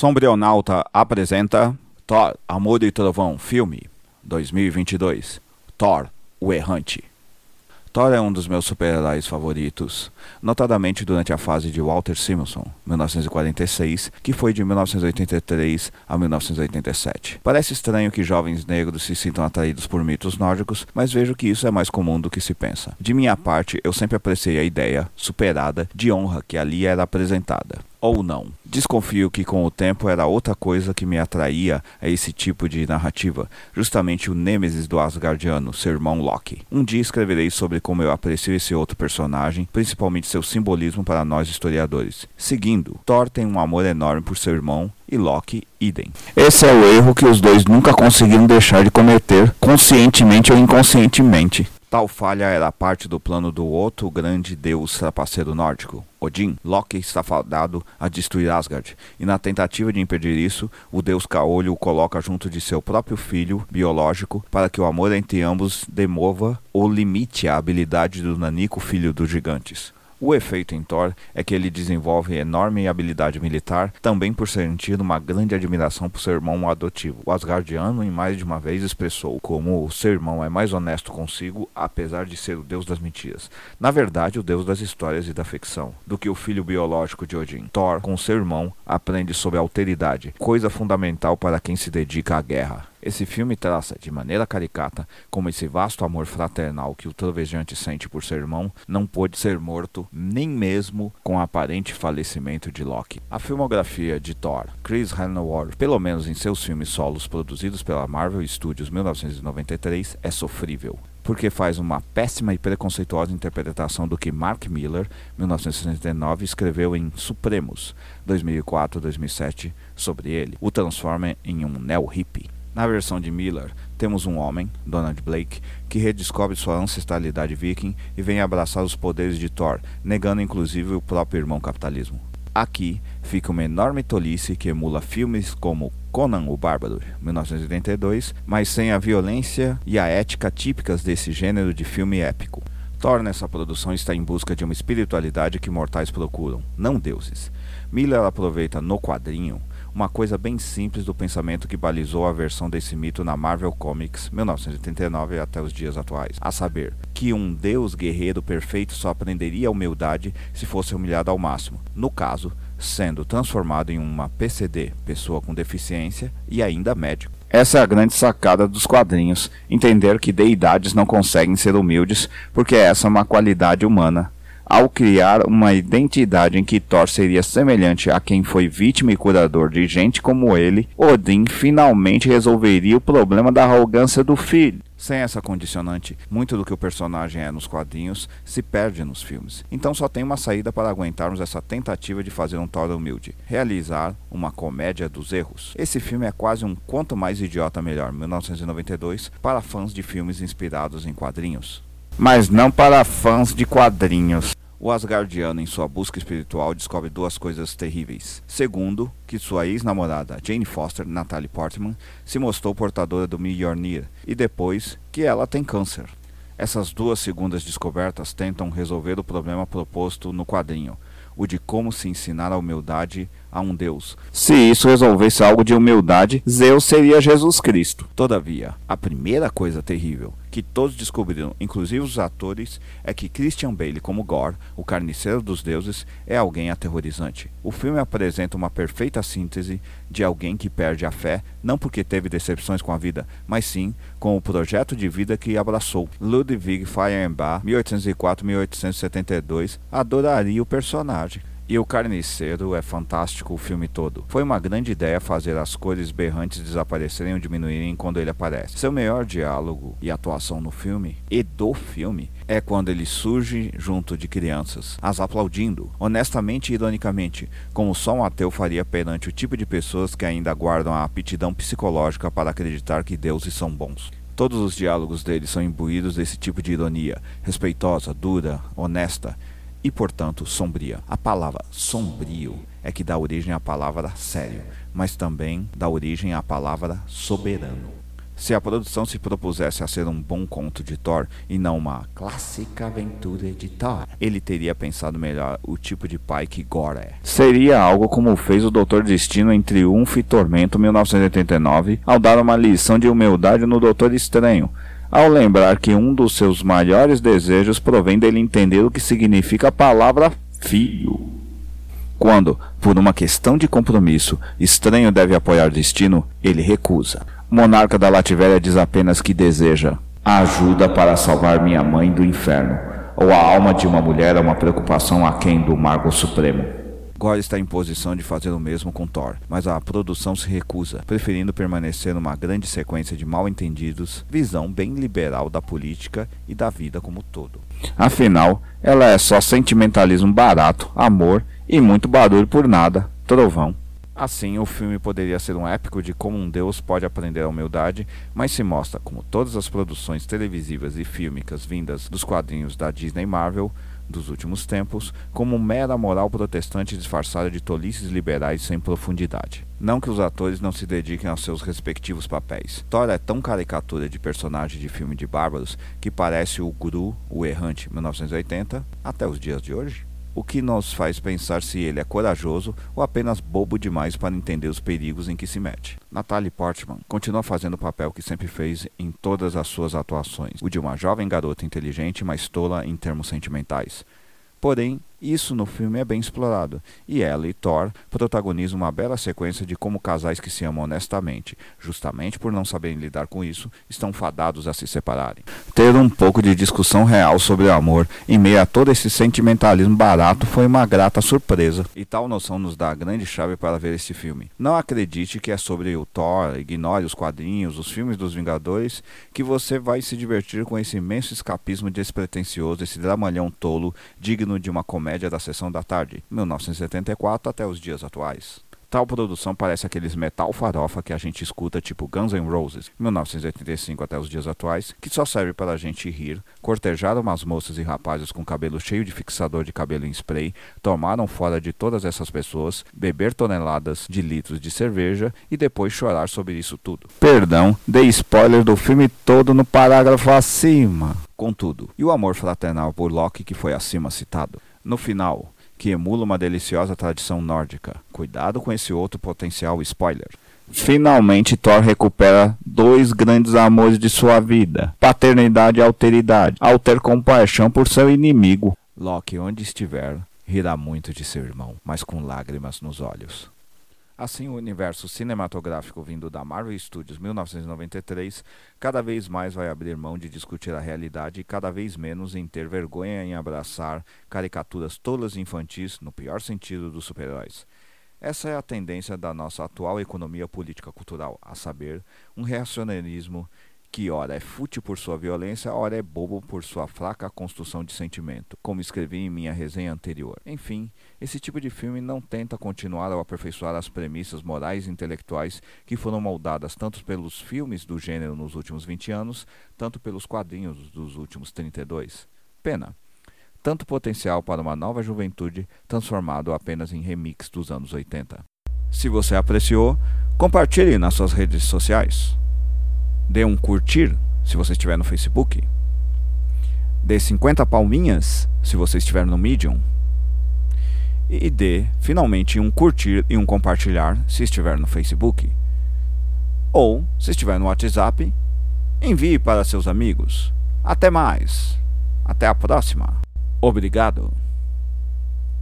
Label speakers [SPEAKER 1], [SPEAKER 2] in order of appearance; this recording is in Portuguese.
[SPEAKER 1] Sombrionauta apresenta Thor, Amor e Trovão, filme 2022. Thor, o Errante. Thor é um dos meus super-heróis favoritos, notadamente durante a fase de Walter Simonson, 1946, que foi de 1983 a 1987. Parece estranho que jovens negros se sintam atraídos por mitos nórdicos, mas vejo que isso é mais comum do que se pensa. De minha parte, eu sempre apreciei a ideia, superada, de honra que ali era apresentada ou não. Desconfio que com o tempo era outra coisa que me atraía a esse tipo de narrativa, justamente o nêmesis do Asgardiano, seu irmão Loki. Um dia escreverei sobre como eu aprecio esse outro personagem, principalmente seu simbolismo para nós historiadores. Seguindo, Thor tem um amor enorme por seu irmão e Loki idem. Esse é o erro que os dois nunca conseguiram deixar de cometer, conscientemente ou inconscientemente. Tal falha era parte do plano do outro grande deus trapaceiro nórdico, Odin. Loki está fadado a destruir Asgard, e na tentativa de impedir isso, o deus Caolho o coloca junto de seu próprio filho biológico para que o amor entre ambos demova ou limite a habilidade do Nanico, filho dos gigantes. O efeito em Thor é que ele desenvolve enorme habilidade militar, também por sentir uma grande admiração por seu irmão adotivo. O Asgardiano, em mais de uma vez, expressou como o seu irmão é mais honesto consigo, apesar de ser o deus das mentiras. Na verdade, o deus das histórias e da ficção, do que o filho biológico de Odin. Thor, com seu irmão, aprende sobre alteridade, coisa fundamental para quem se dedica à guerra. Esse filme traça de maneira caricata como esse vasto amor fraternal que o trovejante sente por seu irmão não pôde ser morto nem mesmo com o aparente falecimento de Loki. A filmografia de Thor, Chris Hemsworth, pelo menos em seus filmes solos produzidos pela Marvel Studios 1993, é sofrível porque faz uma péssima e preconceituosa interpretação do que Mark Miller, 1969, escreveu em Supremos, 2004-2007, sobre ele. O transforma em um neo-hippie. Na versão de Miller, temos um homem, Donald Blake, que redescobre sua ancestralidade viking e vem abraçar os poderes de Thor, negando inclusive o próprio irmão capitalismo. Aqui fica uma enorme tolice que emula filmes como Conan o Bárbaro, 1982, mas sem a violência e a ética típicas desse gênero de filme épico. Thor nessa produção está em busca de uma espiritualidade que mortais procuram, não deuses. Miller aproveita no quadrinho uma coisa bem simples do pensamento que balizou a versão desse mito na Marvel Comics 1989 até os dias atuais, a saber, que um deus guerreiro perfeito só aprenderia a humildade se fosse humilhado ao máximo, no caso, sendo transformado em uma PCD, pessoa com deficiência, e ainda médico. Essa é a grande sacada dos quadrinhos, entender que deidades não conseguem ser humildes, porque essa é uma qualidade humana ao criar uma identidade em que Thor seria semelhante a quem foi vítima e curador de gente como ele, Odin finalmente resolveria o problema da arrogância do filho. Sem essa condicionante, muito do que o personagem é nos quadrinhos se perde nos filmes. Então só tem uma saída para aguentarmos essa tentativa de fazer um Thor humilde: realizar uma comédia dos erros. Esse filme é quase um quanto mais idiota melhor, 1992, para fãs de filmes inspirados em quadrinhos. Mas não para fãs de quadrinhos. O Asgardiano, em sua busca espiritual, descobre duas coisas terríveis. Segundo, que sua ex-namorada, Jane Foster, Natalie Portman, se mostrou portadora do Mjolnir, e depois que ela tem câncer. Essas duas segundas descobertas tentam resolver o problema proposto no quadrinho, o de como se ensinar a humildade a um Deus. Se isso resolvesse algo de humildade, Zeus seria Jesus Cristo. Todavia, a primeira coisa terrível que todos descobriram, inclusive os atores, é que Christian Bale, como Gore, o carniceiro dos deuses, é alguém aterrorizante. O filme apresenta uma perfeita síntese de alguém que perde a fé, não porque teve decepções com a vida, mas sim com o projeto de vida que abraçou. Ludwig Feuerbach, 1804-1872, adoraria o personagem. E o Carniceiro é fantástico o filme todo. Foi uma grande ideia fazer as cores berrantes desaparecerem ou diminuírem quando ele aparece. Seu melhor diálogo e atuação no filme, e do filme, é quando ele surge junto de crianças, as aplaudindo, honestamente e ironicamente, como só um ateu faria perante o tipo de pessoas que ainda guardam a aptidão psicológica para acreditar que deuses são bons. Todos os diálogos dele são imbuídos desse tipo de ironia, respeitosa, dura, honesta e, portanto, sombria. A palavra sombrio é que dá origem à palavra sério, mas também dá origem à palavra soberano. Se a produção se propusesse a ser um bom conto de Thor e não uma clássica aventura de Thor, ele teria pensado melhor o tipo de pai que Gore é. Seria algo como fez o Doutor Destino em Triunfo e Tormento 1989, ao dar uma lição de humildade no Doutor Estranho, ao lembrar que um dos seus maiores desejos provém dele entender o que significa a palavra filho. Quando, por uma questão de compromisso, estranho deve apoiar destino, ele recusa. O monarca da Lativéria diz apenas que deseja ajuda para salvar minha mãe do inferno, ou a alma de uma mulher é uma preocupação aquém do Margo Supremo. Gore está em posição de fazer o mesmo com Thor, mas a produção se recusa, preferindo permanecer numa grande sequência de mal-entendidos, visão bem liberal da política e da vida como todo. Afinal, ela é só sentimentalismo barato, amor e muito barulho por nada, trovão. Assim, o filme poderia ser um épico de como um deus pode aprender a humildade, mas se mostra, como todas as produções televisivas e fílmicas vindas dos quadrinhos da Disney Marvel dos últimos tempos, como mera moral protestante disfarçada de tolices liberais sem profundidade. Não que os atores não se dediquem aos seus respectivos papéis. Thor é tão caricatura de personagem de filme de bárbaros que parece o Gru, o Errante, 1980, até os dias de hoje o que nos faz pensar se ele é corajoso ou apenas bobo demais para entender os perigos em que se mete. Natalie Portman continua fazendo o papel que sempre fez em todas as suas atuações, o de uma jovem garota inteligente, mas tola em termos sentimentais. Porém, isso no filme é bem explorado, e ela e Thor protagonizam uma bela sequência de como casais que se amam honestamente, justamente por não saberem lidar com isso, estão fadados a se separarem. Ter um pouco de discussão real sobre o amor em meio a todo esse sentimentalismo barato foi uma grata surpresa, e tal noção nos dá a grande chave para ver esse filme. Não acredite que é sobre o Thor, ignore os quadrinhos, os filmes dos Vingadores, que você vai se divertir com esse imenso escapismo despretensioso, esse dramalhão tolo, digno de uma comédia média da sessão da tarde, 1974 até os dias atuais. Tal produção parece aqueles metal farofa que a gente escuta, tipo Guns N' Roses, 1985 até os dias atuais, que só serve para a gente rir, cortejar umas moças e rapazes com cabelo cheio de fixador de cabelo em spray, tomaram fora de todas essas pessoas, beber toneladas de litros de cerveja e depois chorar sobre isso tudo. Perdão, dei spoiler do filme todo no parágrafo acima. Contudo, e o amor fraternal por Loki que foi acima citado? No final, que emula uma deliciosa tradição nórdica. Cuidado com esse outro potencial spoiler. Finalmente, Thor recupera dois grandes amores de sua vida: paternidade e alteridade, ao ter compaixão por seu inimigo. Loki, onde estiver, rirá muito de seu irmão, mas com lágrimas nos olhos. Assim, o universo cinematográfico vindo da Marvel Studios 1993 cada vez mais vai abrir mão de discutir a realidade e cada vez menos em ter vergonha em abraçar caricaturas tolas e infantis, no pior sentido dos super-heróis. Essa é a tendência da nossa atual economia política cultural, a saber, um reacionarismo que ora é fútil por sua violência, ora é bobo por sua fraca construção de sentimento, como escrevi em minha resenha anterior. Enfim, esse tipo de filme não tenta continuar ao aperfeiçoar as premissas morais e intelectuais que foram moldadas tanto pelos filmes do gênero nos últimos 20 anos, tanto pelos quadrinhos dos últimos 32. Pena. Tanto potencial para uma nova juventude transformado apenas em remix dos anos 80. Se você apreciou, compartilhe nas suas redes sociais. Dê um curtir se você estiver no Facebook. Dê 50 palminhas se você estiver no Medium. E dê finalmente um curtir e um compartilhar se estiver no Facebook. Ou, se estiver no WhatsApp, envie para seus amigos. Até mais. Até a próxima. Obrigado.